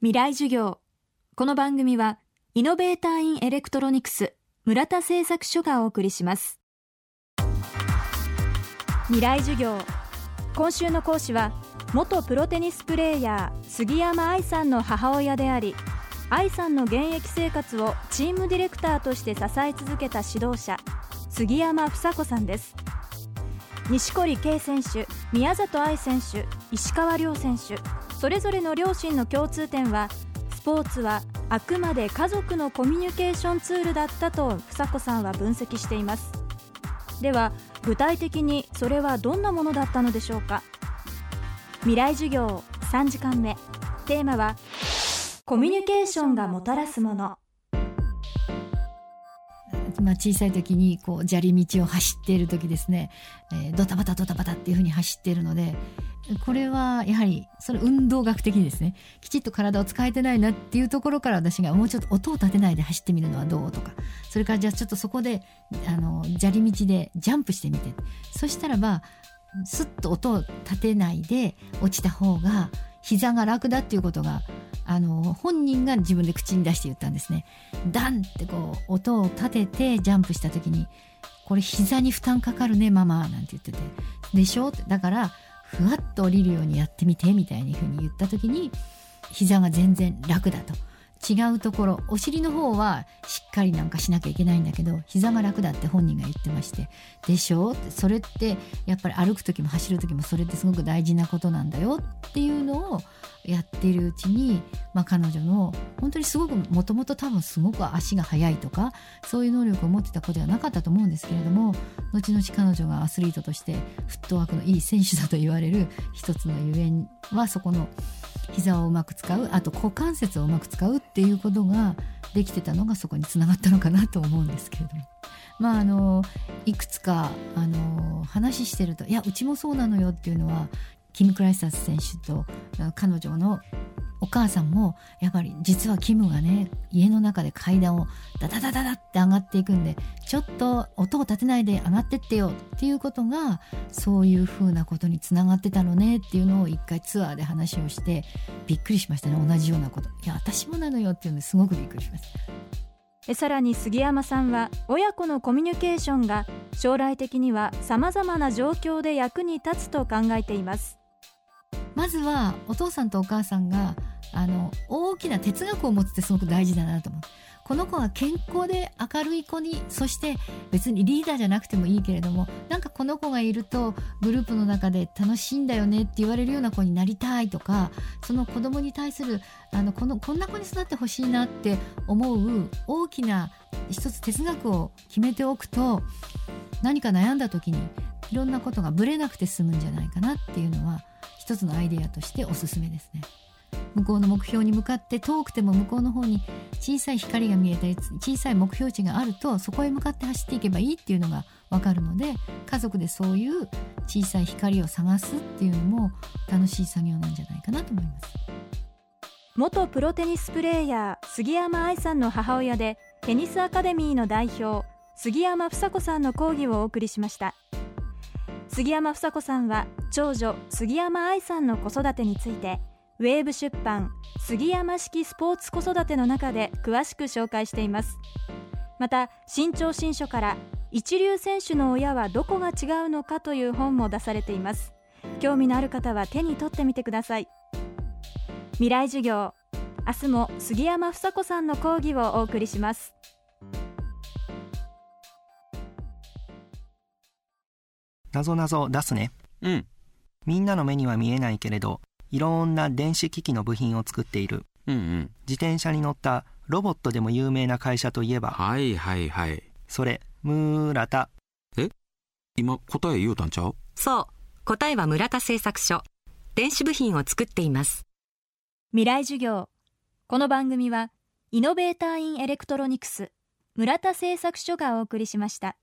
未来授業。この番組はイノベーターインエレクトロニクス村田製作所がお送りします。未来授業。今週の講師は元プロテニスプレーヤー杉山愛さんの母親であり愛さんの現役生活をチームディレクターとして支え続けた指導者杉山房子さんです。錦織圭選手宮里藍選手石川遼選手それぞれの両親の共通点はスポーツはあくまで家族のコミュニケーションツールだったと房子さんは分析しています。では具体的にそれはどんなものだったのでしょうか？未来授業3時間目。テーマはコミュニケーションがもたらすもの。まあ、小さい時にこう砂利道を走っている時ですね、えー、ドタバタドタバタっていうふうに走っているのでこれはやはりそれ運動学的にですね。きちっと体を使えてないなっていうところから私がもうちょっと音を立てないで走ってみるのはどうとか。それからじゃあちょっとそこであの砂利道でジャンプしてみて。そしたらばスッと音を立てないで落ちた方が膝が楽だっていうことがあの本人が自分で口に出して言ったんですね。ダンってこう音を立ててジャンプした時にこれ膝に負担かかるねママなんて言ってて。でしょ？って。だからふわっと降りるようにやってみてみたいな風に言った時に膝が全然楽だと。違うところお尻の方はしっかりなんかしなきゃいけないんだけど膝が楽だって本人が言ってましてでしょ？ってそれってやっぱり歩く時も走る時もそれってすごく大事なことなんだよっていうのをやってるうちに、まあ、彼女の本当にすごくもともと多分すごく足が速いとかそういう能力を持ってた子ではなかったと思うんですけれども後々彼女がアスリートとしてフットワークのいい選手だと言われる一つのゆえんはそこの膝をうまく使うあと股関節をうまく使うっていうことができてたのがそこにつながったのかなと思うんですけれども。まああのいくつかあの話してるといやうちもそうなのよっていうのはキム・クライサス選手と彼女のお母さんもやっぱり実はキムがね家の中で階段をダダダダダって上がっていくんでちょっと音を立てないで上がってってよっていうことがそういうふうなことにつながってたのねっていうのを一回ツアーで話をしてびっくりしましたね。同じようなこと。いや私もなのよっていうのすごくびっくりしました。さらに杉山さんは親子のコミュニケーションが将来的にはさまざまな状況で役に立つと考えています。まずはお父さんとお母さんがあの大きな哲学を持つってすごく大事だなと思う。この子が健康で明るい子にそして別にリーダーじゃなくてもいいけれどもなんかこの子がいるとグループの中で楽しいんだよねって言われるような子になりたいとかその子供に対するあのこのこんな子に育ってほしいなって思う大きな一つ哲学を決めておくと何か悩んだ時にいろんなことがぶれなくて済むんじゃないかなっていうのはつのアイデアとしておすすめですね。向こうの目標に向かって遠くても向こうの方に小さい光が見えたり小さい目標値があるとそこへ向かって走っていけばいいっていうのが分かるので家族でそういう小さい光を探すっていうのも楽しい作業なんじゃないかなと思います元プロテニスプレーヤー杉山愛さんの母親でテニスアカデミーの代表杉山房子さんの講義をお送りしました杉山房子さんは長女杉山愛さんの子育てについてウェーブ出版杉山式スポーツ子育ての中で詳しく紹介しています。また新潮新書から一流選手の親はどこが違うのかという本も出されています。興味のある方は手に取ってみてください。未来授業明日も杉山房子さんの講義をお送りします。なぞなぞ出すね。うん。みんなの目には見えないけれど、いろんな電子機器の部品を作っている。うんうん。自転車に乗ったロボットでも有名な会社といえば。はいはいはい。それ、村田。え？今答え言うたんちゃう？そう。答えは村田製作所。電子部品を作っています。未来授業。この番組は、イノベーターインエレクトロニクス、村田製作所がお送りしました。